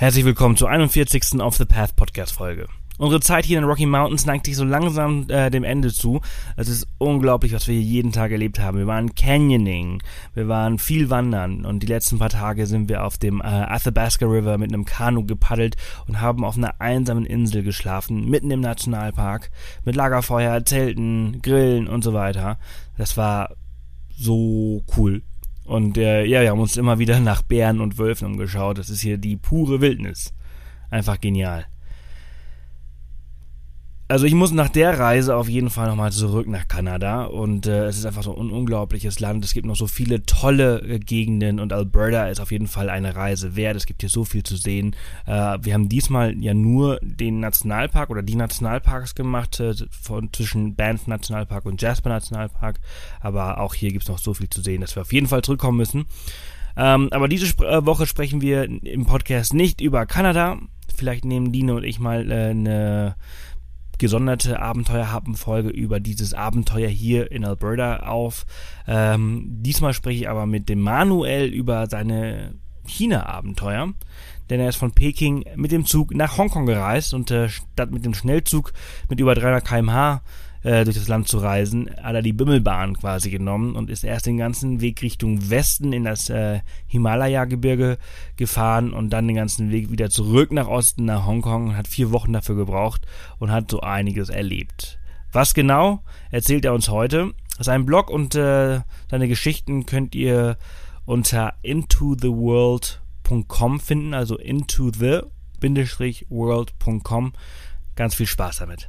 Herzlich willkommen zur 41. Off the Path Podcast Folge. Unsere Zeit hier in den Rocky Mountains neigt sich so langsam äh, dem Ende zu. Es ist unglaublich, was wir hier jeden Tag erlebt haben. Wir waren Canyoning, wir waren viel wandern und die letzten paar Tage sind wir auf dem äh, Athabasca River mit einem Kanu gepaddelt und haben auf einer einsamen Insel geschlafen, mitten im Nationalpark, mit Lagerfeuer, Zelten, Grillen und so weiter. Das war so cool. Und äh, ja, wir haben uns immer wieder nach Bären und Wölfen umgeschaut. Das ist hier die pure Wildnis. Einfach genial also ich muss nach der Reise auf jeden Fall nochmal zurück nach Kanada und äh, es ist einfach so ein unglaubliches Land. Es gibt noch so viele tolle äh, Gegenden und Alberta ist auf jeden Fall eine Reise wert. Es gibt hier so viel zu sehen. Äh, wir haben diesmal ja nur den Nationalpark oder die Nationalparks gemacht, äh, von, zwischen Banff Nationalpark und Jasper Nationalpark, aber auch hier gibt es noch so viel zu sehen, dass wir auf jeden Fall zurückkommen müssen. Ähm, aber diese Sp äh, Woche sprechen wir im Podcast nicht über Kanada. Vielleicht nehmen Dino und ich mal äh, eine gesonderte Abenteuerhappen-Folge über dieses Abenteuer hier in Alberta auf. Ähm, diesmal spreche ich aber mit dem Manuel über seine China-Abenteuer. Denn er ist von Peking mit dem Zug nach Hongkong gereist und äh, statt mit dem Schnellzug mit über 300 km/h äh, durch das Land zu reisen, hat er die Bimmelbahn quasi genommen und ist erst den ganzen Weg Richtung Westen in das äh, Himalaya-Gebirge gefahren und dann den ganzen Weg wieder zurück nach Osten, nach Hongkong und hat vier Wochen dafür gebraucht und hat so einiges erlebt. Was genau erzählt er uns heute? Sein Blog und äh, seine Geschichten könnt ihr unter intotheworld.com finden, also into the-world.com. Ganz viel Spaß damit.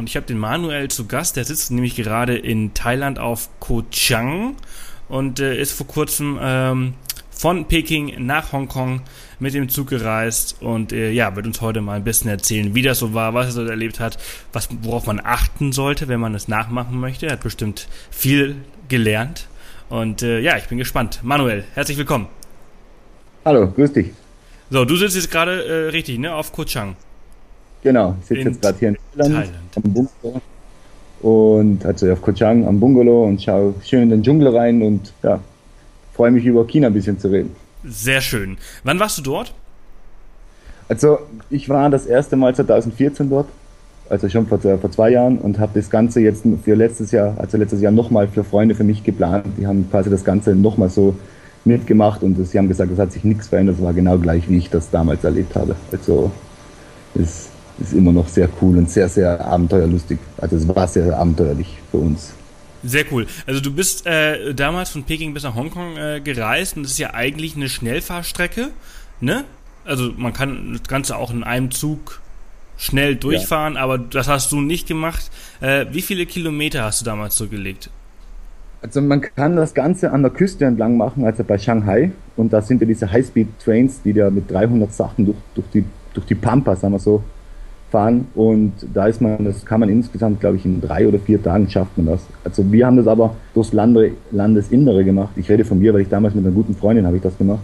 Und ich habe den Manuel zu Gast, der sitzt nämlich gerade in Thailand auf Koh Chang und äh, ist vor kurzem ähm, von Peking nach Hongkong mit dem Zug gereist und äh, ja, wird uns heute mal ein bisschen erzählen, wie das so war, was er so erlebt hat, was, worauf man achten sollte, wenn man es nachmachen möchte. Er hat bestimmt viel gelernt und äh, ja, ich bin gespannt. Manuel, herzlich willkommen. Hallo, grüß dich. So, du sitzt jetzt gerade äh, richtig, ne, auf Koh Chang. Genau, ich sitze jetzt gerade hier in Thailand, am Bungalow und also auf Koh Chang am Bungalow und schaue schön in den Dschungel rein und ja, freue mich über China ein bisschen zu reden. Sehr schön. Wann warst du dort? Also ich war das erste Mal 2014 dort, also schon vor, vor zwei Jahren und habe das Ganze jetzt für letztes Jahr, also letztes Jahr nochmal für Freunde für mich geplant. Die haben quasi das Ganze nochmal so mitgemacht und sie haben gesagt, es hat sich nichts verändert, es war genau gleich, wie ich das damals erlebt habe. Also es ist immer noch sehr cool und sehr, sehr abenteuerlustig. Also es war sehr abenteuerlich für uns. Sehr cool. Also du bist äh, damals von Peking bis nach Hongkong äh, gereist und das ist ja eigentlich eine Schnellfahrstrecke, ne? Also man kann das Ganze auch in einem Zug schnell durchfahren, ja. aber das hast du nicht gemacht. Äh, wie viele Kilometer hast du damals zurückgelegt? Also man kann das Ganze an der Küste entlang machen, also bei Shanghai. Und da sind ja diese Highspeed-Trains, die da mit 300 Sachen durch, durch, die, durch die Pampa, sagen wir so, fahren und da ist man, das kann man insgesamt, glaube ich, in drei oder vier Tagen schafft man das. Also wir haben das aber durchs Lande, Landesinnere gemacht. Ich rede von mir, weil ich damals mit einer guten Freundin habe ich das gemacht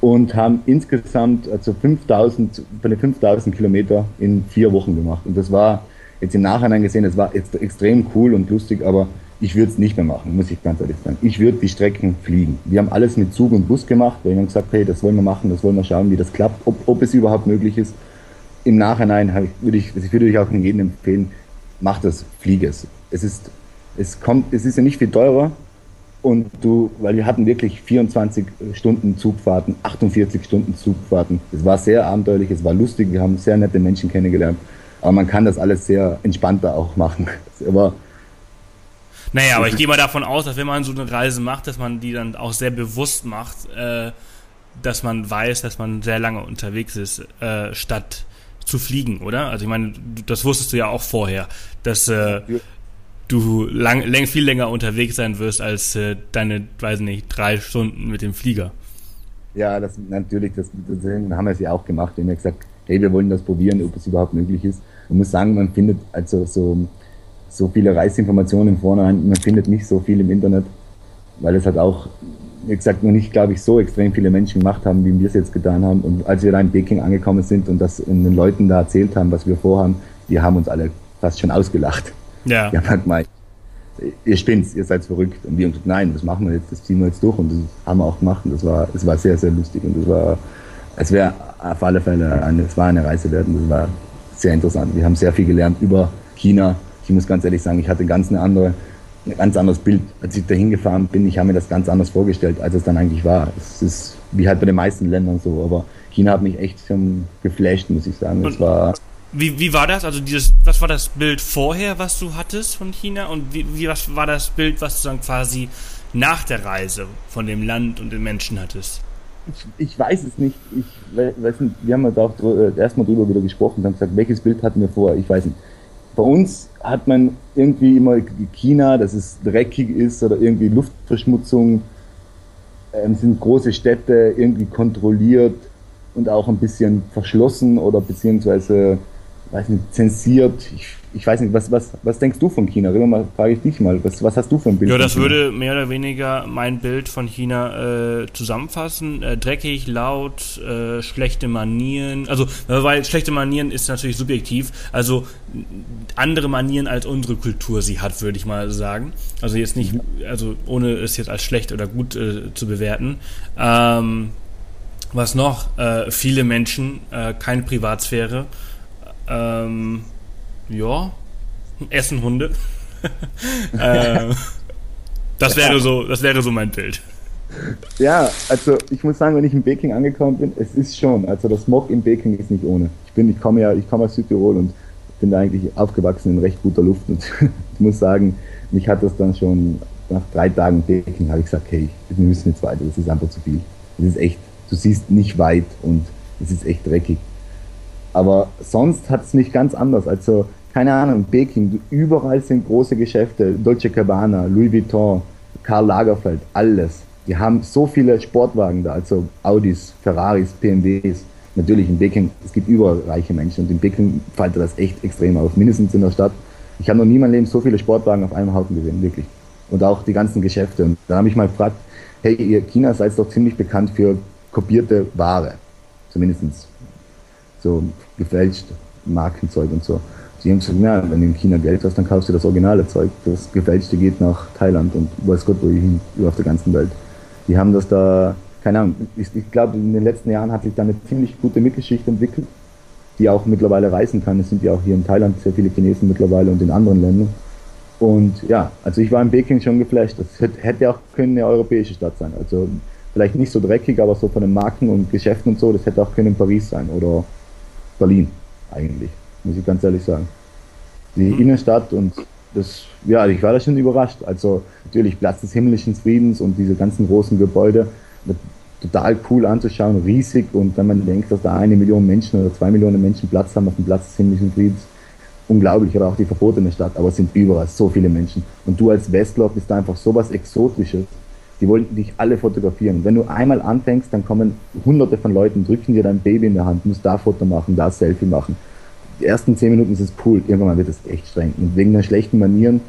und haben insgesamt also 5000, von den 5000 Kilometer in vier Wochen gemacht und das war jetzt im Nachhinein gesehen, das war extrem cool und lustig, aber ich würde es nicht mehr machen, muss ich ganz ehrlich sagen. Ich würde die Strecken fliegen. Wir haben alles mit Zug und Bus gemacht. Wir haben gesagt, hey, das wollen wir machen, das wollen wir schauen, wie das klappt, ob, ob es überhaupt möglich ist im Nachhinein ich, würde ich, ich würde euch auch jedem empfehlen, macht das, fliege es. Es ist, es kommt, es ist ja nicht viel teurer und du, weil wir hatten wirklich 24 Stunden Zugfahrten, 48 Stunden Zugfahrten. Es war sehr abenteuerlich, es war lustig, wir haben sehr nette Menschen kennengelernt, aber man kann das alles sehr entspannter auch machen. Aber naja, aber ich gehe mal davon aus, dass wenn man so eine Reise macht, dass man die dann auch sehr bewusst macht, äh, dass man weiß, dass man sehr lange unterwegs ist, äh, statt zu fliegen, oder? Also ich meine, das wusstest du ja auch vorher, dass äh, du lang, lang, viel länger unterwegs sein wirst als äh, deine, weiß nicht, drei Stunden mit dem Flieger. Ja, das natürlich, das, das haben wir es ja auch gemacht. Wir haben gesagt, hey, wir wollen das probieren, ob es überhaupt möglich ist. Man muss sagen, man findet also so, so viele Reiseinformationen vornherein, man findet nicht so viel im Internet, weil es halt auch, wie gesagt, noch nicht, glaube ich, so extrem viele Menschen gemacht haben, wie wir es jetzt getan haben. Und als wir da in Peking angekommen sind und das den Leuten da erzählt haben, was wir vorhaben, die haben uns alle fast schon ausgelacht. Ja. Die haben halt gemeint, ihr spinnt, ihr seid verrückt. Und wir haben gesagt, nein, das machen wir jetzt, das ziehen wir jetzt durch. Und das haben wir auch gemacht. Und das war, das war sehr, sehr lustig. Und das war, es wäre auf alle Fälle eine, es war eine Reise wert. Und das war sehr interessant. Wir haben sehr viel gelernt über China. Ich muss ganz ehrlich sagen, ich hatte ganz eine andere, ein ganz anderes Bild. Als ich da hingefahren bin, ich habe mir das ganz anders vorgestellt, als es dann eigentlich war. Es ist wie halt bei den meisten Ländern so. Aber China hat mich echt schon geflasht, muss ich sagen. Es war wie, wie war das? Also dieses, was war das Bild vorher, was du hattest von China und wie, wie was war das Bild, was du dann quasi nach der Reise von dem Land und den Menschen hattest? Ich, ich weiß es nicht. Ich weiß nicht. Wir haben ja auch äh, erstmal drüber wieder gesprochen und haben gesagt, welches Bild hatten wir vor? Ich weiß nicht. Bei uns hat man irgendwie immer China, dass es dreckig ist oder irgendwie Luftverschmutzung, ähm, sind große Städte irgendwie kontrolliert und auch ein bisschen verschlossen oder beziehungsweise weiß nicht, zensiert. Ich, ich weiß nicht, was, was, was denkst du von China? Rüber mal, frage ich dich mal, was, was hast du für ein Bild? Ja, das würde mehr oder weniger mein Bild von China äh, zusammenfassen. Äh, dreckig, laut, äh, schlechte Manieren. Also, weil schlechte Manieren ist natürlich subjektiv. Also andere Manieren als unsere Kultur sie hat, würde ich mal sagen. Also jetzt nicht, also ohne es jetzt als schlecht oder gut äh, zu bewerten. Ähm, was noch? Äh, viele Menschen, äh, keine Privatsphäre. Ähm, ja, essen Hunde. äh, das wäre so, das wäre so mein Bild. Ja, also ich muss sagen, wenn ich in Peking angekommen bin, es ist schon, also das Smog in Peking ist nicht ohne. Ich bin, ich komme ja, ich komme aus Südtirol und bin da eigentlich aufgewachsen in recht guter Luft und ich muss sagen, mich hat das dann schon nach drei Tagen Peking habe ich gesagt, hey, wir müssen jetzt weiter, das ist einfach zu viel. Das ist echt, du siehst nicht weit und es ist echt dreckig. Aber sonst hat es mich ganz anders. Also, keine Ahnung, Peking, überall sind große Geschäfte, Dolce Cabana, Louis Vuitton, Karl Lagerfeld, alles. Die haben so viele Sportwagen da, also Audis, Ferraris, PMWs. Natürlich in Peking, es gibt überall reiche Menschen und in Peking fällt das echt extrem auf, mindestens in der Stadt. Ich habe noch nie in meinem Leben so viele Sportwagen auf einem Haufen gesehen, wirklich. Und auch die ganzen Geschäfte. Und dann habe ich mal gefragt, hey, ihr China seid doch ziemlich bekannt für kopierte Ware. Zumindestens so gefälscht Markenzeug und so. Sie haben gesagt, ja, wenn du in China Geld hast, dann kaufst du das originale Zeug. Das gefälschte geht nach Thailand und weiß Gott wohin, über auf der ganzen Welt. Die haben das da, keine Ahnung, ich, ich glaube, in den letzten Jahren hat sich da eine ziemlich gute Mittelschicht entwickelt, die auch mittlerweile reisen kann. Es sind ja auch hier in Thailand sehr viele Chinesen mittlerweile und in anderen Ländern. Und ja, also ich war in Peking schon geflasht. Das hätte auch können eine europäische Stadt sein. Also vielleicht nicht so dreckig, aber so von den Marken und Geschäften und so, das hätte auch können in Paris sein oder Berlin eigentlich, muss ich ganz ehrlich sagen. Die mhm. Innenstadt und das, ja, ich war da schon überrascht. Also natürlich Platz des himmlischen Friedens und diese ganzen großen Gebäude, total cool anzuschauen, riesig und wenn man denkt, dass da eine Million Menschen oder zwei Millionen Menschen Platz haben auf dem Platz des himmlischen Friedens, unglaublich, oder auch die verbotene Stadt, aber es sind überall so viele Menschen. Und du als Westler bist da einfach sowas Exotisches die wollten dich alle fotografieren. Wenn du einmal anfängst, dann kommen hunderte von Leuten, drücken dir dein Baby in der Hand, musst da Foto machen, da Selfie machen. Die ersten zehn Minuten ist es cool, irgendwann wird es echt streng. Und wegen der schlechten Manieren,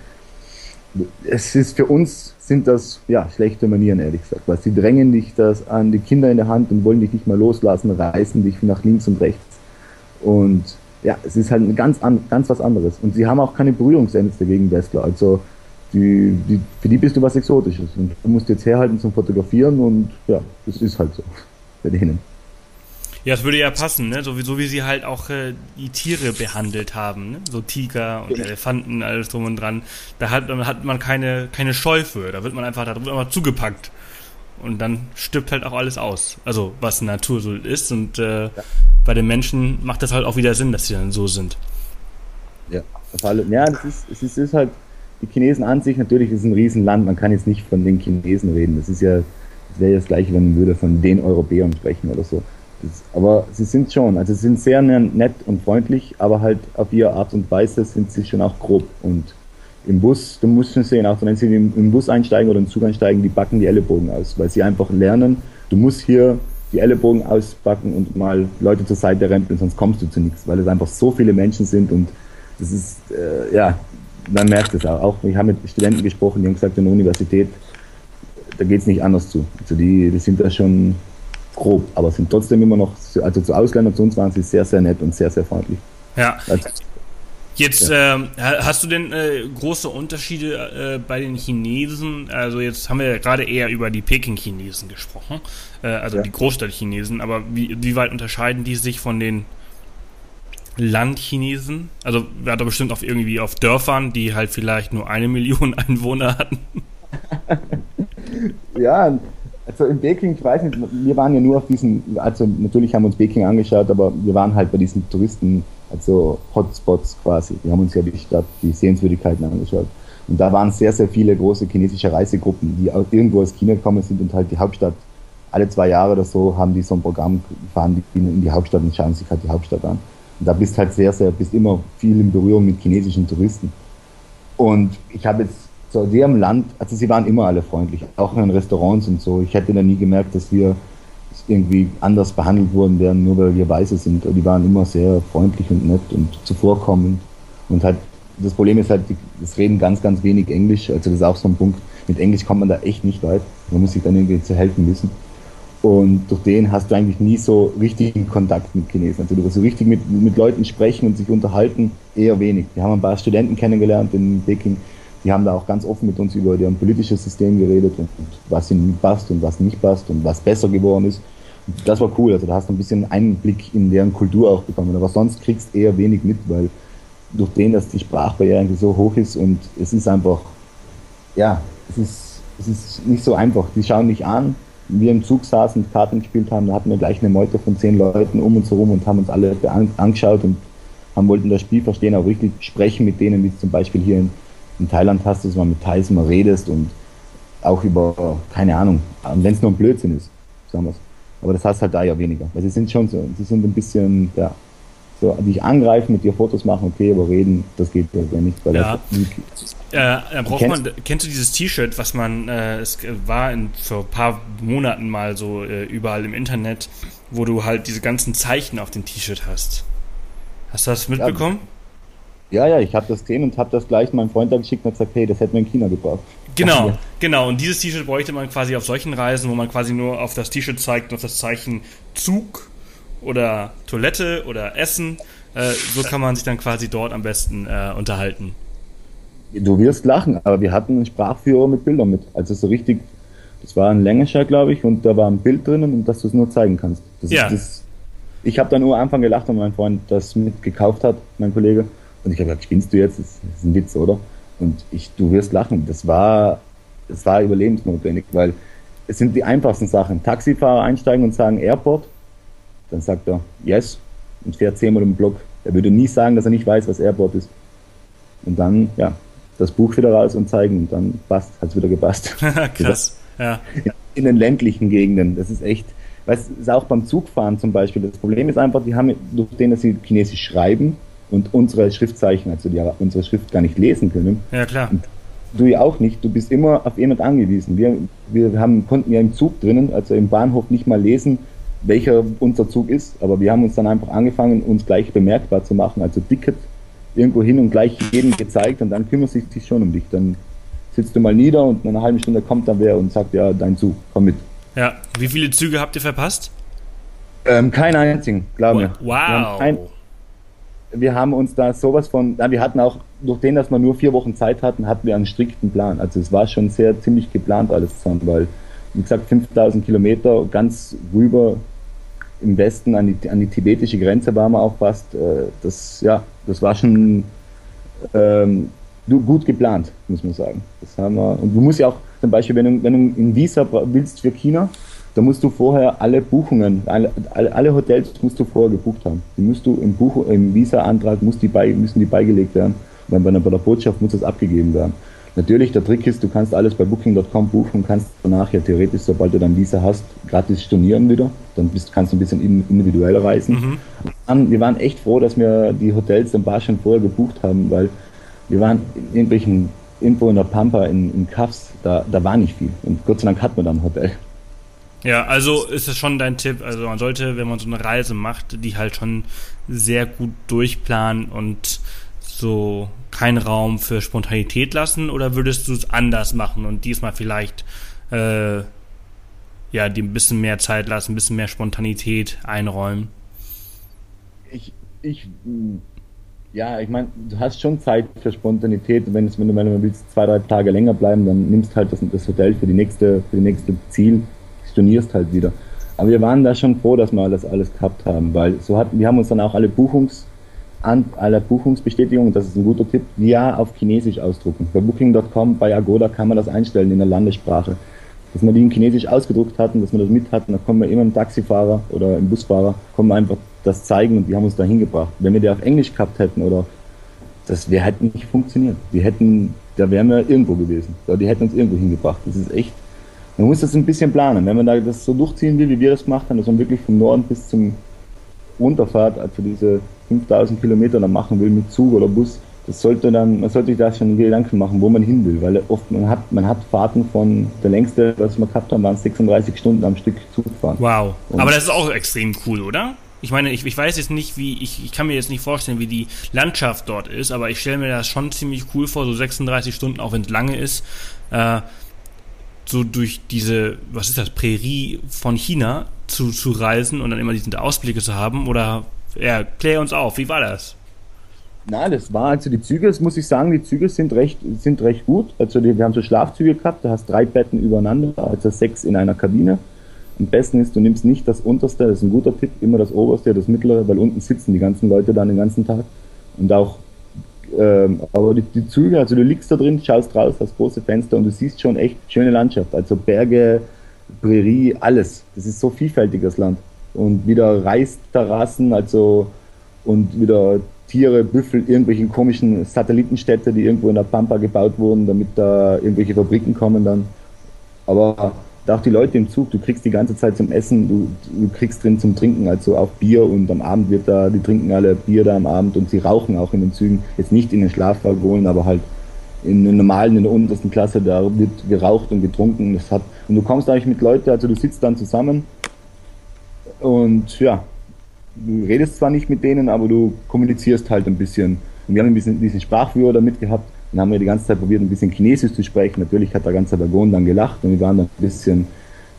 es ist für uns sind das ja schlechte Manieren, ehrlich gesagt, weil sie drängen dich das an die Kinder in der Hand und wollen dich nicht mal loslassen, reißen dich nach links und rechts. Und ja, es ist halt ganz, ganz was anderes. Und sie haben auch keine Berührungsängste gegen Westler. Also die, die, für die bist du was Exotisches. Und du musst jetzt herhalten zum Fotografieren und ja, das ist halt so bei denen. Ja, es würde ja passen, ne? So wie, so wie sie halt auch äh, die Tiere behandelt haben, ne? So Tiger und ja. Elefanten, alles drum und dran. Da hat, hat man keine, keine Scheu für. Da wird man einfach, da wird einfach zugepackt. Und dann stirbt halt auch alles aus. Also, was Natur so ist. Und äh, ja. bei den Menschen macht das halt auch wieder Sinn, dass sie dann so sind. Ja, auf alle, ja, das ist, es ist, ist halt, die Chinesen an sich, natürlich ist ein Riesenland, man kann jetzt nicht von den Chinesen reden. Das ist ja, das wäre ja das gleiche, wenn man würde von den Europäern sprechen oder so. Das, aber sie sind schon, also sie sind sehr nett und freundlich, aber halt auf ihre Art und Weise sind sie schon auch grob. Und im Bus, du musst schon sehen, auch wenn sie im, im Bus einsteigen oder im Zug einsteigen, die backen die Ellenbogen aus, weil sie einfach lernen, du musst hier die Ellenbogen ausbacken und mal Leute zur Seite rempeln, sonst kommst du zu nichts, weil es einfach so viele Menschen sind und das ist, äh, ja, man merkt es auch. auch. Ich habe mit Studenten gesprochen, die haben gesagt, in der Universität, da geht es nicht anders zu. Also die, die sind da schon grob, aber sind trotzdem immer noch, also zu Ausländern, zu uns waren sie sehr, sehr nett und sehr, sehr freundlich. Ja. Also, Jetzt ja. äh, hast du denn äh, große Unterschiede äh, bei den Chinesen? Also jetzt haben wir ja gerade eher über die Peking-Chinesen gesprochen, äh, also ja. die Großstadt-Chinesen, aber wie, wie weit unterscheiden die sich von den Landchinesen? Also wir hatten bestimmt auf irgendwie auf Dörfern, die halt vielleicht nur eine Million Einwohner hatten. ja, also in Peking, ich weiß nicht, wir waren ja nur auf diesen, also natürlich haben wir uns Peking angeschaut, aber wir waren halt bei diesen Touristen, also Hotspots quasi. Wir haben uns ja die Stadt, die Sehenswürdigkeiten angeschaut. Und da waren sehr, sehr viele große chinesische Reisegruppen, die irgendwo aus China gekommen sind und halt die Hauptstadt, alle zwei Jahre oder so, haben die so ein Programm, fahren die in die Hauptstadt und schauen sich halt die Hauptstadt an. Da bist halt sehr, sehr, bist immer viel in Berührung mit chinesischen Touristen. Und ich habe jetzt sehr im Land, also sie waren immer alle freundlich, auch in Restaurants und so. Ich hätte da nie gemerkt, dass wir irgendwie anders behandelt worden wären, nur weil wir Weiße sind. Die waren immer sehr freundlich und nett und zuvorkommend. Und halt, das Problem ist halt, es reden ganz, ganz wenig Englisch. Also das ist auch so ein Punkt. Mit Englisch kommt man da echt nicht weit. Man muss sich dann irgendwie zu helfen wissen. Und durch den hast du eigentlich nie so richtigen Kontakt mit Chinesen. Also du so richtig mit, mit Leuten sprechen und sich unterhalten, eher wenig. Wir haben ein paar Studenten kennengelernt in Peking, die haben da auch ganz offen mit uns über deren politisches System geredet und, und was ihnen passt und was nicht passt und was besser geworden ist. Und das war cool. Also da hast du ein bisschen Einblick in deren Kultur auch bekommen. Aber sonst kriegst du eher wenig mit, weil durch den, dass die Sprachbarriere eigentlich so hoch ist und es ist einfach, ja, es ist, es ist nicht so einfach. Die schauen nicht an, wir im Zug saßen und Karten gespielt haben, da hatten wir gleich eine Meute von zehn Leuten um uns herum und haben uns alle angeschaut und haben wollten das Spiel verstehen, auch richtig sprechen mit denen, wie zum Beispiel hier in, in Thailand hast dass man mit Thais mal redest und auch über, keine Ahnung, wenn es nur ein Blödsinn ist, sagen wir es. Aber das hast halt da ja weniger. Weil sie sind schon so, sie sind ein bisschen, ja, so, dich angreifen, mit dir Fotos machen, okay, aber reden, das geht ja nicht. Weil ja. Das, äh, braucht kennst, man, kennst du dieses T-Shirt, was man, äh, es war in, vor ein paar Monaten mal so äh, überall im Internet, wo du halt diese ganzen Zeichen auf dem T-Shirt hast. Hast du das mitbekommen? Ja, ja, ich habe das gesehen und habe das gleich meinem Freund da geschickt und gesagt, hey, das hätten wir in China gebraucht. Genau, genau. Und dieses T-Shirt bräuchte man quasi auf solchen Reisen, wo man quasi nur auf das T-Shirt zeigt und auf das Zeichen Zug oder Toilette oder Essen. Äh, so kann man sich dann quasi dort am besten äh, unterhalten. Du wirst lachen, aber wir hatten einen Sprachführer mit Bildern mit. Also so richtig, das war ein Längerschein, glaube ich, und da war ein Bild drinnen und dass du es nur zeigen kannst. Das ja. Das, ich habe dann nur am Anfang gelacht, weil mein Freund das mitgekauft hat, mein Kollege. Und ich habe gesagt, spinnst du jetzt? Das ist ein Witz, oder? Und ich, du wirst lachen. Das war, das war überlebensnotwendig, weil es sind die einfachsten Sachen. Taxifahrer einsteigen und sagen Airport dann sagt er Yes und fährt zehnmal im Block. Er würde nie sagen, dass er nicht weiß, was Airport ist. Und dann, ja, das Buch wieder raus und zeigen und dann passt, hat es wieder gepasst. Krass, ja. In den ländlichen Gegenden, das ist echt, weißt ist auch beim Zugfahren zum Beispiel, das Problem ist einfach, die haben, durch den, dass sie Chinesisch schreiben und unsere Schriftzeichen, also die, unsere Schrift gar nicht lesen können. Ja, klar. Und du ja auch nicht, du bist immer auf jemand angewiesen. Wir, wir haben, konnten ja im Zug drinnen, also im Bahnhof nicht mal lesen, welcher unser Zug ist, aber wir haben uns dann einfach angefangen, uns gleich bemerkbar zu machen, also Ticket irgendwo hin und gleich jedem gezeigt und dann kümmert sich sich schon um dich. Dann sitzt du mal nieder und in einer halben Stunde kommt dann wer und sagt, ja, dein Zug, komm mit. Ja, wie viele Züge habt ihr verpasst? Ähm, keinen einzigen, glaube ich. Wow. Wir haben, wir haben uns da sowas von, ja, wir hatten auch, durch den, dass wir nur vier Wochen Zeit hatten, hatten wir einen strikten Plan. Also es war schon sehr ziemlich geplant alles zusammen, weil, wie gesagt, 5000 Kilometer ganz rüber im Westen an die, an die tibetische Grenze wir auch fast. Äh, das, ja, das war schon ähm, gut geplant, muss man sagen. Das haben wir, und du musst ja auch, zum Beispiel, wenn du, wenn du ein Visa willst für China, da musst du vorher alle Buchungen, alle, alle Hotels musst du vorher gebucht haben. Die musst du im, im Visa-Antrag müssen die beigelegt werden. Und dann bei bei der Botschaft muss das abgegeben werden. Natürlich, der Trick ist, du kannst alles bei Booking.com buchen und kannst danach ja theoretisch, sobald du dann Visa hast, gratis stornieren wieder. Dann bist, kannst du ein bisschen individuell reisen. Mhm. wir waren echt froh, dass wir die Hotels ein paar schon vorher gebucht haben, weil Wir waren in irgendwelchen, irgendwo in der Pampa in, in Kaffs, da, da war nicht viel. Und Gott sei Dank hat man dann ein Hotel. Ja, also ist es schon dein Tipp. Also man sollte, wenn man so eine Reise macht, die halt schon sehr gut durchplanen und so keinen Raum für Spontanität lassen oder würdest du es anders machen und diesmal vielleicht äh, ja, die ein bisschen mehr Zeit lassen, ein bisschen mehr Spontanität einräumen? Ich, ich, ja, ich meine, du hast schon Zeit für Spontanität. Wenn, es, wenn du, du willst, zwei, drei Tage länger bleiben, dann nimmst halt das, das Hotel für die nächste, für die nächste Ziel, stornierst halt wieder. Aber wir waren da schon froh, dass wir das alles gehabt haben, weil so hatten, wir haben uns dann auch alle Buchungs, an aller Buchungsbestätigung, das ist ein guter Tipp, ja auf Chinesisch ausdrucken. Bei Booking.com, bei Agoda kann man das einstellen in der Landessprache. Dass man die in Chinesisch ausgedruckt hatten, dass man das mit hatten, da kommen wir immer im Taxifahrer oder im Busfahrer, kommen wir einfach das zeigen und die haben uns da hingebracht. Wenn wir die auf Englisch gehabt hätten oder das wäre halt nicht funktioniert. Die hätten, da wären wir irgendwo gewesen. Die hätten uns irgendwo hingebracht. Das ist echt, man muss das ein bisschen planen. Wenn man da das so durchziehen will, wie wir das gemacht haben, dass man wirklich vom Norden bis zum Runterfahrt, also diese 5000 Kilometer dann machen will mit Zug oder Bus, das sollte dann, man sollte sich da schon Gedanken machen, wo man hin will, weil oft man hat, man hat Fahrten von der längste, was wir gehabt haben, waren 36 Stunden am Stück Zug fahren. Wow. Und Aber das ist auch extrem cool, oder? Ich meine, ich, ich weiß jetzt nicht, wie, ich, ich kann mir jetzt nicht vorstellen, wie die Landschaft dort ist, aber ich stelle mir das schon ziemlich cool vor, so 36 Stunden, auch wenn es lange ist, äh, so durch diese, was ist das, Prärie von China zu, zu reisen und dann immer diese Ausblicke zu haben? Oder ja, klär uns auf, wie war das? Na, das war also die Züge, das muss ich sagen, die Züge sind recht, sind recht gut. Also die, wir haben so Schlafzüge gehabt, da hast drei Betten übereinander, also sechs in einer Kabine. Am besten ist, du nimmst nicht das unterste, das ist ein guter Tipp, immer das oberste, das mittlere, weil unten sitzen die ganzen Leute dann den ganzen Tag. Und auch, ähm, aber die, die Züge, also du liegst da drin, schaust raus, hast große Fenster und du siehst schon echt schöne Landschaft. Also Berge, Prärie, alles. Das ist so vielfältig, das Land und wieder Reisterrassen, also und wieder Tiere, Büffel, irgendwelche komischen Satellitenstädte, die irgendwo in der Pampa gebaut wurden, damit da irgendwelche Fabriken kommen dann. Aber auch die Leute im Zug, du kriegst die ganze Zeit zum Essen, du, du kriegst drin zum Trinken, also auch Bier und am Abend wird da, die trinken alle Bier da am Abend und sie rauchen auch in den Zügen, jetzt nicht in den Schlafwaggonen, aber halt in den normalen, in der untersten Klasse, da wird geraucht und getrunken. Das hat, und du kommst eigentlich mit Leuten, also du sitzt dann zusammen und ja, du redest zwar nicht mit denen, aber du kommunizierst halt ein bisschen. Und wir haben ein bisschen diesen Sprachführer da mitgehabt und haben wir die ganze Zeit probiert, ein bisschen Chinesisch zu sprechen. Natürlich hat der ganze Waggon dann gelacht und wir waren dann ein bisschen,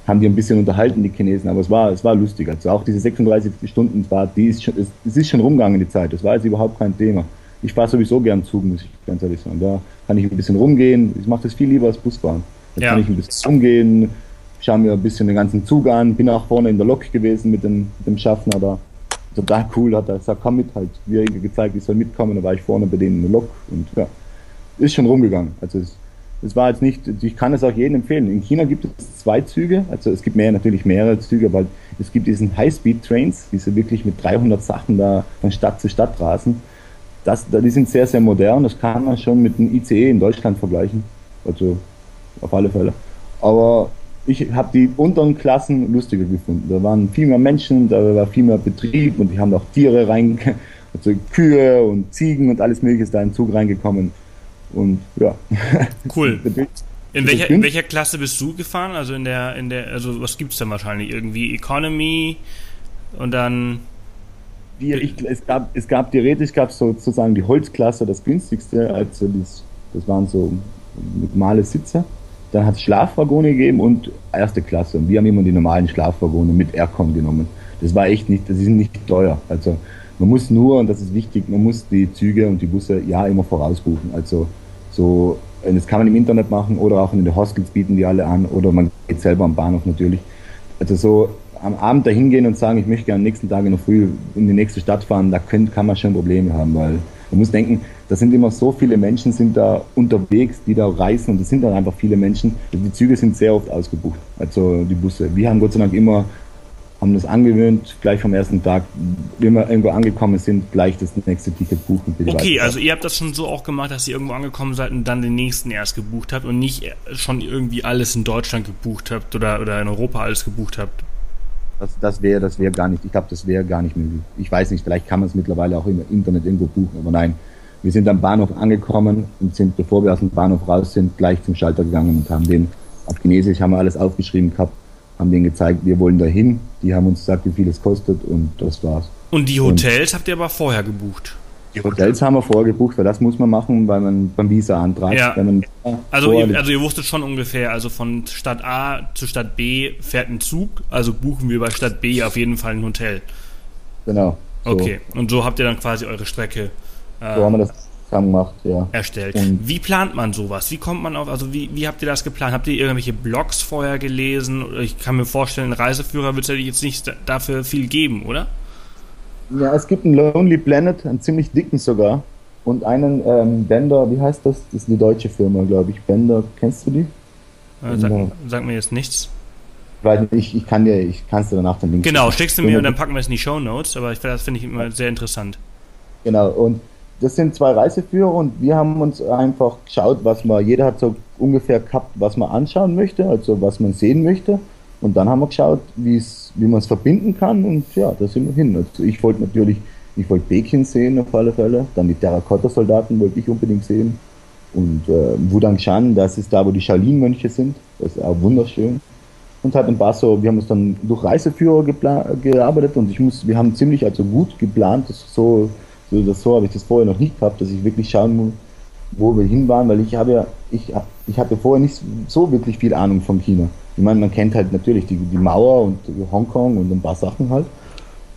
haben die ein bisschen unterhalten, die Chinesen, aber es war, es war lustig. Also auch diese 36 Stunden Fahrt, die ist schon, es, es ist schon rumgegangen, die Zeit. Das war jetzt überhaupt kein Thema. Ich fahre sowieso gern Zug, muss ich ganz ehrlich sagen. Da kann ich ein bisschen rumgehen. Ich mache das viel lieber als Busfahren. Da ja. kann ich ein bisschen rumgehen, schaue mir ein bisschen den ganzen Zug an, bin auch vorne in der Lok gewesen mit dem, mit dem Schaffner da. Total cool, hat er gesagt, komm mit halt, er gezeigt, ich soll mitkommen, da war ich vorne bei denen in der Lok und ja, ist schon rumgegangen. Also es, es war jetzt nicht, ich kann es auch jedem empfehlen. In China gibt es zwei Züge, also es gibt mehr, natürlich mehrere Züge, aber es gibt diesen High-Speed-Trains, diese wirklich mit 300 Sachen da von Stadt zu Stadt rasen. Das, die sind sehr, sehr modern, das kann man schon mit einem ICE in Deutschland vergleichen. Also auf alle Fälle. Aber ich habe die unteren Klassen lustiger gefunden. Da waren viel mehr Menschen, da war viel mehr Betrieb und die haben auch Tiere rein, also Kühe und Ziegen und alles mögliche ist da in den Zug reingekommen. Und ja. Cool. In welcher, in welcher Klasse bist du gefahren? Also in der, in der, also was gibt es denn wahrscheinlich? Irgendwie Economy und dann. Die, ich, es, gab, es gab theoretisch gab sozusagen die Holzklasse, das günstigste, also das, das waren so normale Sitze. Dann hat es Schlafwaggone gegeben und erste Klasse. Und wir haben immer die normalen Schlafwaggone mit Aircon genommen. Das war echt nicht, das ist nicht teuer. Also man muss nur, und das ist wichtig, man muss die Züge und die Busse ja immer vorausbuchen. Also so, das kann man im Internet machen oder auch in den Hostels bieten die alle an oder man geht selber am Bahnhof natürlich. Also so am Abend dahin gehen und sagen, ich möchte gerne am nächsten Tag in der Früh in die nächste Stadt fahren, da können, kann man schon Probleme haben, weil man muss denken, da sind immer so viele Menschen sind da unterwegs, die da reisen und es sind dann einfach viele Menschen. Die Züge sind sehr oft ausgebucht, also die Busse. Wir haben Gott sei Dank immer haben das angewöhnt, gleich vom ersten Tag, wenn wir irgendwo angekommen sind, gleich das nächste Ticket buchen. Okay, also ihr habt das schon so auch gemacht, dass ihr irgendwo angekommen seid und dann den nächsten erst gebucht habt und nicht schon irgendwie alles in Deutschland gebucht habt oder, oder in Europa alles gebucht habt. Das, das wäre das wäre gar nicht, ich glaube, das wäre gar nicht möglich. Ich weiß nicht, vielleicht kann man es mittlerweile auch im Internet irgendwo buchen, aber nein. Wir sind am Bahnhof angekommen und sind, bevor wir aus dem Bahnhof raus sind, gleich zum Schalter gegangen und haben den, auf Chinesisch haben wir alles aufgeschrieben gehabt, haben denen gezeigt, wir wollen dahin. Die haben uns gesagt, wie viel es kostet und das war's. Und die Hotels und habt ihr aber vorher gebucht? Die Hotels haben wir vorher gebucht, weil das muss man machen, weil man beim Visa antragt. Ja. also, ihr, also ihr wusstet schon ungefähr, also von Stadt A zu Stadt B fährt ein Zug, also buchen wir bei Stadt B auf jeden Fall ein Hotel. Genau. So. Okay, und so habt ihr dann quasi eure Strecke äh, so haben wir das zusammen gemacht, ja. Erstellt. Und wie plant man sowas? Wie kommt man auf, also wie, wie habt ihr das geplant? Habt ihr irgendwelche Blogs vorher gelesen? Ich kann mir vorstellen, ein Reiseführer wird es ja jetzt nicht dafür viel geben, oder? Ja, es gibt einen Lonely Planet, einen ziemlich dicken sogar. Und einen ähm, Bender, wie heißt das? Das ist eine deutsche Firma, glaube ich. Bender, kennst du die? Äh, sag, sag, mir jetzt nichts. Weil ich, ich kann dir, ich kann es dir danach dann links Genau, schickst du mir und dann packen wir es in die Show Notes, aber ich, das finde ich immer sehr interessant. Genau, und das sind zwei Reiseführer und wir haben uns einfach geschaut, was man, jeder hat so ungefähr gehabt, was man anschauen möchte, also was man sehen möchte. Und dann haben wir geschaut, wie man es verbinden kann und ja, da sind wir hin. Also ich wollte natürlich, ich wollte Peking sehen auf alle Fälle, dann die Terrakotta-Soldaten wollte ich unbedingt sehen und äh, Wudangshan, das ist da, wo die Shaolin-Mönche sind, das ist auch wunderschön. Und halt ein paar so, wir haben uns dann durch Reiseführer gearbeitet und ich muss, wir haben ziemlich also gut geplant, das so, so, das, so habe ich das vorher noch nicht gehabt, dass ich wirklich schauen muss, wo wir hin waren, weil ich habe ja, ich, ich hatte vorher nicht so wirklich viel Ahnung von China. Ich meine, man kennt halt natürlich die, die Mauer und Hongkong und ein paar Sachen halt.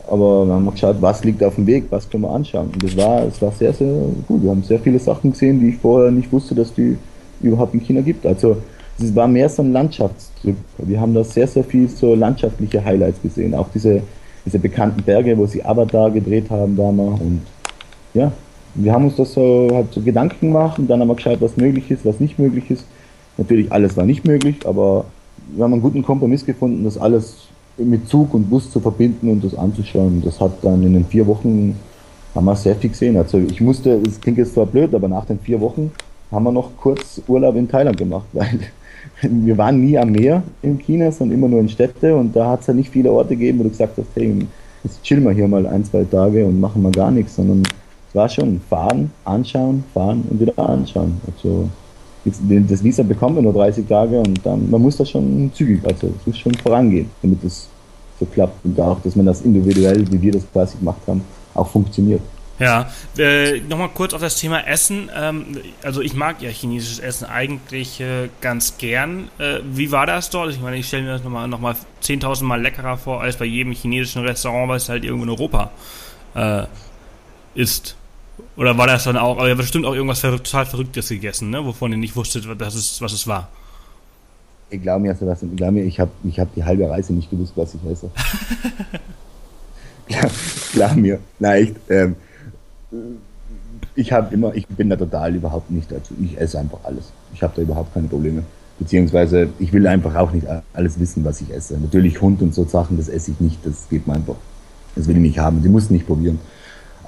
Aber wir haben geschaut, was liegt auf dem Weg, was können wir anschauen. Und das war, es war sehr, sehr gut. Wir haben sehr viele Sachen gesehen, die ich vorher nicht wusste, dass die überhaupt in China gibt. Also es war mehr so ein Landschaftstrip. Wir haben da sehr, sehr viel so landschaftliche Highlights gesehen. Auch diese, diese bekannten Berge, wo sie Avatar gedreht haben damals. Und ja, wir haben uns das so, halt so Gedanken gemacht und dann haben wir geschaut, was möglich ist, was nicht möglich ist. Natürlich alles war nicht möglich, aber wir haben einen guten Kompromiss gefunden, das alles mit Zug und Bus zu verbinden und das anzuschauen. Das hat dann in den vier Wochen, haben wir sehr viel gesehen. Also ich musste, es klingt jetzt zwar blöd, aber nach den vier Wochen haben wir noch kurz Urlaub in Thailand gemacht, weil wir waren nie am Meer in China, sondern immer nur in Städte und da hat es ja nicht viele Orte gegeben, wo du gesagt hast, hey, jetzt chillen wir hier mal ein, zwei Tage und machen mal gar nichts, sondern war schon fahren, anschauen, fahren und wieder anschauen. Also das Visa bekommen wir nur 30 Tage und dann, man muss das schon zügig, also es muss schon vorangehen, damit es so klappt und auch, dass man das individuell, wie wir das quasi gemacht haben, auch funktioniert. Ja, äh, nochmal kurz auf das Thema Essen. Ähm, also ich mag ja chinesisches Essen eigentlich äh, ganz gern. Äh, wie war das dort? Ich meine, ich stelle mir das nochmal noch mal 10.000 Mal leckerer vor als bei jedem chinesischen Restaurant, es halt irgendwo in Europa äh, ist. Oder war das dann auch, aber ihr habt bestimmt auch irgendwas total Verrücktes gegessen, ne? wovon ihr nicht wusstet, was es, was es war. Ich glaube mir, was, ich, glaub mir, ich habe ich hab die halbe Reise nicht gewusst, was ich esse. glaub, glaub mir, nein, echt. Ähm, ich habe immer, ich bin da total überhaupt nicht dazu. Ich esse einfach alles. Ich habe da überhaupt keine Probleme. Beziehungsweise ich will einfach auch nicht alles wissen, was ich esse. Natürlich Hund und so Sachen, das esse ich nicht. Das geht mir einfach. Das will ich nicht haben. Die muss nicht probieren.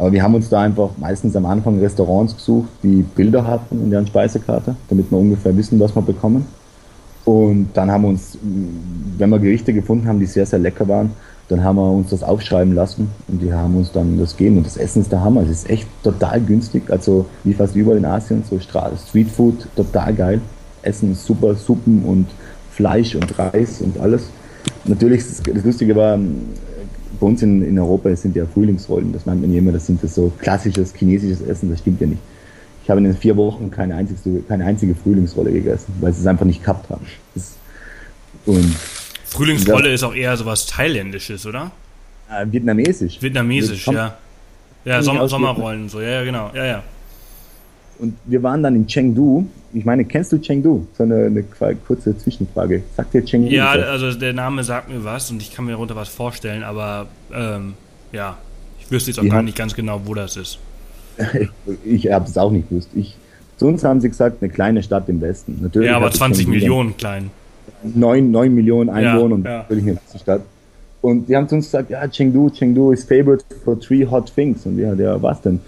Aber wir haben uns da einfach meistens am Anfang Restaurants gesucht, die Bilder hatten in deren Speisekarte, damit wir ungefähr wissen, was wir bekommen. Und dann haben wir uns, wenn wir Gerichte gefunden haben, die sehr, sehr lecker waren, dann haben wir uns das aufschreiben lassen und die haben uns dann das gegeben. Und das Essen ist der Hammer. Es ist echt total günstig. Also wie fast überall in Asien, so Streetfood, total geil. Essen ist super, Suppen und Fleisch und Reis und alles. Natürlich, das Lustige war, bei uns in, in Europa sind ja Frühlingsrollen, das meint man immer, das sind das so klassisches chinesisches Essen, das stimmt ja nicht. Ich habe in den vier Wochen keine einzige, keine einzige Frühlingsrolle gegessen, weil sie es einfach nicht gehabt haben. Das, und Frühlingsrolle das, ist auch eher sowas Thailändisches, oder? Äh, vietnamesisch. Vietnamesisch, ja. Ja, Sommer, Sommerrollen, so, ja, ja, genau, ja, ja. Und wir waren dann in Chengdu. Ich meine, kennst du Chengdu? So eine, eine kurze Zwischenfrage. Sagt dir Chengdu? Ja, was? also der Name sagt mir was und ich kann mir darunter was vorstellen, aber ähm, ja, ich wüsste jetzt auch ja. gar nicht ganz genau, wo das ist. ich habe es auch nicht gewusst. Ich, zu uns haben sie gesagt, eine kleine Stadt im Westen. Natürlich ja, aber 20 Millionen klein. 9, 9 Millionen Einwohner und ja. natürlich eine Stadt. Und die haben zu uns gesagt, ja, Chengdu, Chengdu is favorite for three hot things. Und haben ja, was denn?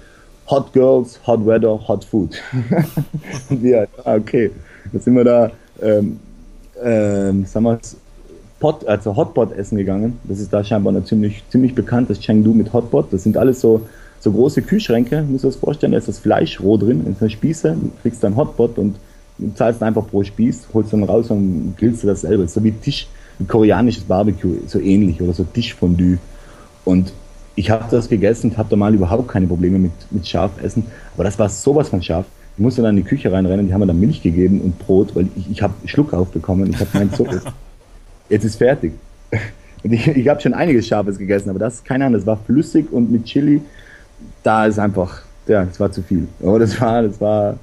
Hot Girls, Hot Weather, Hot Food. und wir, okay, jetzt sind wir da, ähm, ähm, sagen wir Pot, also Hotpot essen gegangen. Das ist da scheinbar noch ziemlich, ziemlich bekannt, das Chengdu mit Hotpot. Das sind alles so, so große Kühlschränke, muss du das vorstellen, da ist das Fleisch roh drin, in einer Spieße, du kriegst dann Hotpot und zahlst einfach pro Spieß, holst dann raus und grillst du das selber. So wie Tisch, ein koreanisches Barbecue, so ähnlich oder so Tischfondue. Und ich habe das gegessen und habe da mal überhaupt keine Probleme mit, mit Schafessen. Aber das war sowas von scharf. Ich musste dann in die Küche reinrennen, die haben mir dann Milch gegeben und Brot, weil ich, ich habe Schluck aufbekommen. Ich habe meinen Zucker. Jetzt ist fertig. Und ich, ich habe schon einiges Scharfes gegessen, aber das, keine Ahnung, das war flüssig und mit Chili, da ist einfach, ja, das war zu viel. Aber das war, das war,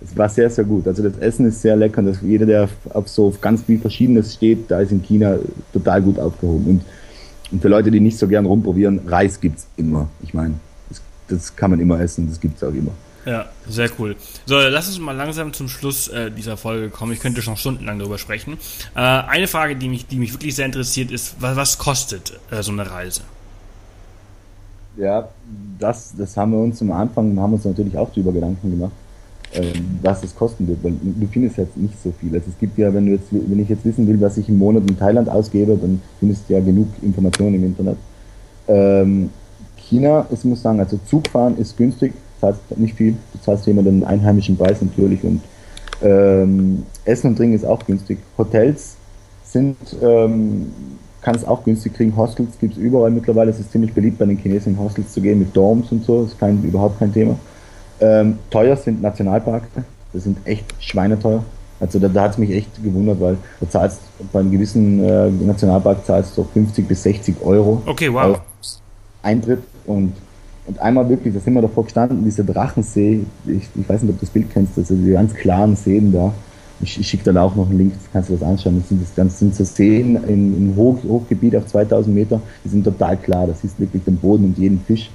das war sehr, sehr gut. Also das Essen ist sehr lecker und das, jeder, der auf so auf ganz viel Verschiedenes steht, da ist in China total gut aufgehoben. Und, und für Leute, die nicht so gern rumprobieren, Reis gibt's immer. Ich meine, das, das kann man immer essen, das gibt's auch immer. Ja, sehr cool. So, lass uns mal langsam zum Schluss äh, dieser Folge kommen. Ich könnte schon stundenlang darüber sprechen. Äh, eine Frage, die mich, die mich wirklich sehr interessiert, ist, was, was kostet äh, so eine Reise? Ja, das, das haben wir uns am Anfang, haben uns natürlich auch darüber Gedanken gemacht, ähm, was es kosten wird, weil du findest jetzt nicht so viel. Also es gibt ja, wenn du jetzt, wenn ich jetzt wissen will, was ich im Monat in Thailand ausgebe, dann findest du ja genug Informationen im Internet. Ähm, China, ich muss sagen, also Zugfahren ist günstig, zahlst nicht viel, du zahlst immer den einheimischen Preis natürlich und ähm, Essen und Trinken ist auch günstig. Hotels sind, ähm, kannst auch günstig kriegen. Hostels gibt es überall mittlerweile. Es ist ziemlich beliebt, bei den Chinesen in Hostels zu gehen mit Dorms und so. Ist kein, überhaupt kein Thema. Ähm, teuer sind Nationalparks. Das sind echt schweineteuer. Also da, da hat es mich echt gewundert, weil du zahlst bei einem gewissen äh, Nationalpark zahlst du 50 bis 60 Euro. Okay, wow. Eintritt und und einmal wirklich, da sind wir davor gestanden, dieser Drachensee, ich, ich weiß nicht, ob du das Bild kennst, also die ganz klaren Seen da. Ich, ich schicke da auch noch einen Link, kannst du das anschauen. Das sind, das ganz, sind so Seen im, im Hoch, Hochgebiet auf 2000 Meter, die sind total klar, das ist wirklich den Boden und jeden Fisch.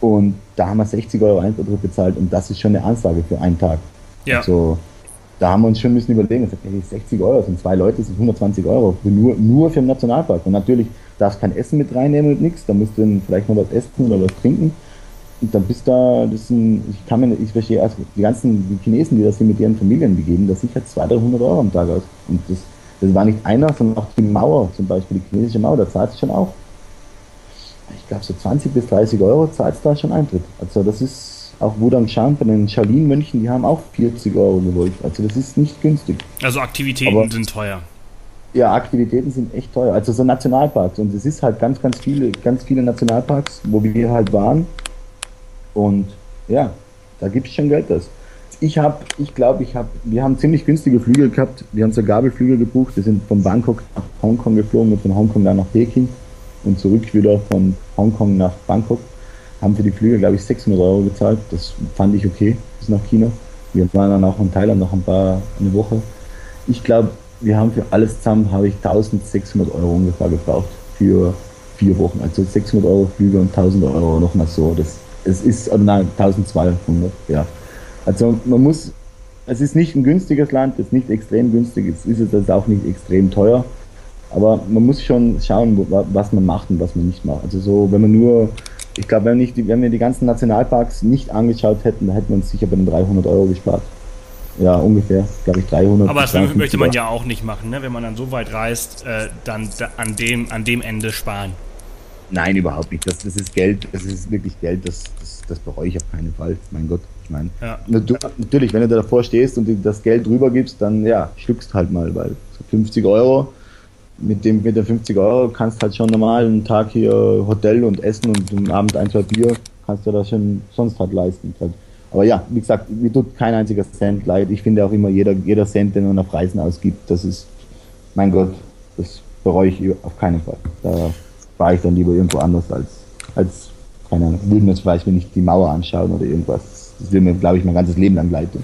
Und da haben wir 60 Euro Eintritt bezahlt und das ist schon eine Ansage für einen Tag. Ja. Also, da haben wir uns schon müssen überlegen, gesagt, hey, 60 Euro, sind zwei Leute, das sind 120 Euro, nur, nur für den Nationalpark. Und natürlich darfst kein Essen mit reinnehmen und nichts, da musst du dann vielleicht noch was essen oder was trinken. Und dann bist da, das sind, ich kann mir, ich verstehe, also die ganzen Chinesen, die das hier mit ihren Familien begeben, das sichert 200, 300 Euro am Tag aus. Und das, das war nicht einer, sondern auch die Mauer, zum Beispiel die chinesische Mauer, da zahlt es schon auch. Ich glaube, so 20 bis 30 Euro zahlt es da schon Eintritt. Also das ist auch Wudang Shan von den Shaolin-Mönchen, die haben auch 40 Euro gewollt. Also das ist nicht günstig. Also Aktivitäten Aber, sind teuer. Ja, Aktivitäten sind echt teuer. Also so Nationalparks. Und es ist halt ganz, ganz viele, ganz viele Nationalparks, wo wir halt waren. Und ja, da gibt es schon Geld das. Ich habe, ich glaube, ich habe, wir haben ziemlich günstige Flüge gehabt. Wir haben so Gabelflüge gebucht. Wir sind von Bangkok nach Hongkong geflogen und von Hongkong dann nach Peking und zurück wieder von Hongkong nach Bangkok. Haben für die Flüge, glaube ich, 600 Euro gezahlt. Das fand ich okay bis nach China. Wir waren dann auch in Thailand noch ein paar, eine Woche. Ich glaube, wir haben für alles zusammen, habe ich 1600 Euro ungefähr gebraucht für vier Wochen. Also 600 Euro Flüge und 1000 Euro nochmal so. Das, es ist, oder nein, 1200, ja. Also man muss, es ist nicht ein günstiges Land, es ist nicht extrem günstig, es ist jetzt auch nicht extrem teuer. Aber man muss schon schauen, was man macht und was man nicht macht. Also so, wenn man nur, ich glaube, wenn, wenn wir die ganzen Nationalparks nicht angeschaut hätten, dann hätten wir uns sicher bei den 300 Euro gespart. Ja, ungefähr, glaube ich, 300. Aber das möchte man ja auch nicht machen, ne? wenn man dann so weit reist, äh, dann da, an, dem, an dem Ende sparen. Nein, überhaupt nicht. Das, das ist Geld, das ist wirklich Geld, das, das, das bereue ich auf keinen Fall. Mein Gott, ich meine. Ja. Natürlich, wenn du da davor stehst und das Geld drüber gibst, dann ja, schluckst halt mal, weil 50 Euro, mit dem mit den 50 Euro kannst halt schon normal einen Tag hier Hotel und Essen und am Abend ein, zwei Bier, kannst du das schon sonst halt leisten. Aber ja, wie gesagt, mir tut kein einziger Cent leid. Ich finde auch immer jeder, jeder Cent, den man auf Reisen ausgibt, das ist, mein Gott, das bereue ich auf keinen Fall. Da war ich dann lieber irgendwo anders als, als keine Ahnung, würde jetzt vielleicht, wenn ich die Mauer anschauen oder irgendwas. Das will mir, glaube ich, mein ganzes Leben lang leiten.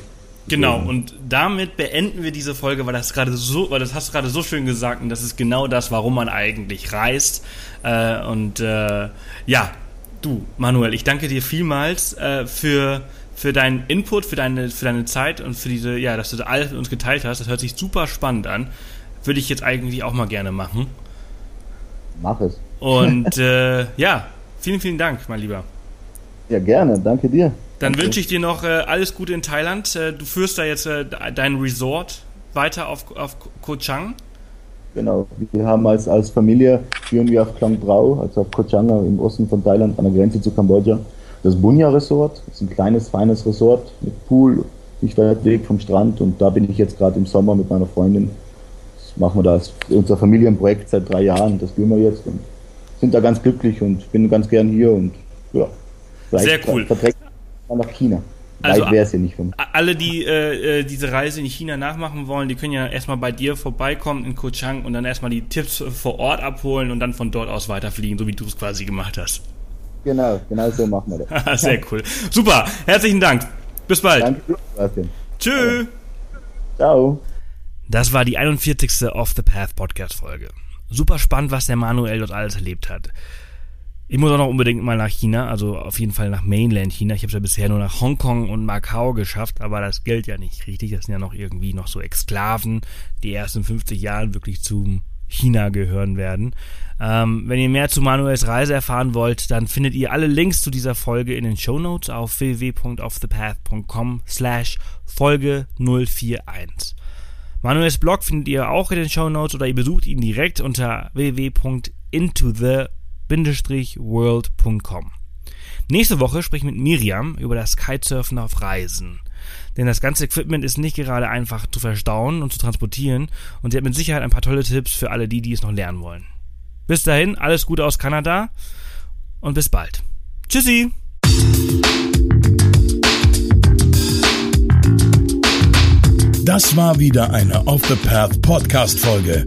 Genau, und damit beenden wir diese Folge, weil das gerade so, weil das hast du gerade so schön gesagt und das ist genau das, warum man eigentlich reist. Äh, und äh, ja, du, Manuel, ich danke dir vielmals äh, für für deinen Input, für deine, für deine Zeit und für diese, ja, dass du alles mit uns geteilt hast. Das hört sich super spannend an. Würde ich jetzt eigentlich auch mal gerne machen. Mach es. Und äh, ja, vielen, vielen Dank, mein Lieber. Ja, gerne. Danke dir. Dann wünsche ich dir noch äh, alles Gute in Thailand. Äh, du führst da jetzt äh, dein Resort weiter auf, auf Koh Chang. Genau. Wir haben als, als Familie führen wir auf Klong Brau, also auf Koh Chang im Osten von Thailand an der Grenze zu Kambodscha. das Bunya Resort. Das ist ein kleines, feines Resort mit Pool, nicht weit weg vom Strand. Und da bin ich jetzt gerade im Sommer mit meiner Freundin. Das machen wir da, ist unser Familienprojekt seit drei Jahren. Das tun wir jetzt und sind da ganz glücklich und bin ganz gern hier und ja. Sehr cool. Verträgt nach China. Also wäre es ja nicht vom. Alle, die äh, äh, diese Reise in China nachmachen wollen, die können ja erstmal bei dir vorbeikommen in Kochang und dann erstmal die Tipps vor Ort abholen und dann von dort aus weiterfliegen, so wie du es quasi gemacht hast. Genau, genau so machen wir das. Sehr cool. Super, herzlichen Dank. Bis bald. Danke, Sebastian. Tschö. Ciao. Das war die 41. Off the Path Podcast Folge. Super spannend, was der Manuel dort alles erlebt hat. Ich muss auch noch unbedingt mal nach China, also auf jeden Fall nach Mainland China. Ich habe es ja bisher nur nach Hongkong und Macau geschafft, aber das gilt ja nicht richtig. Das sind ja noch irgendwie noch so Exklaven, die erst in 50 Jahren wirklich zum China gehören werden. Ähm, wenn ihr mehr zu Manuels Reise erfahren wollt, dann findet ihr alle Links zu dieser Folge in den Show Notes auf www.offthepath.com slash Folge 041. Manuels Blog findet ihr auch in den Show Notes oder ihr besucht ihn direkt unter www.intoThe world.com. Nächste Woche spreche ich mit Miriam über das Kitesurfen auf Reisen. Denn das ganze Equipment ist nicht gerade einfach zu verstauen und zu transportieren und sie hat mit Sicherheit ein paar tolle Tipps für alle die, die es noch lernen wollen. Bis dahin, alles Gute aus Kanada und bis bald. Tschüssi! Das war wieder eine Off the Path Podcast Folge.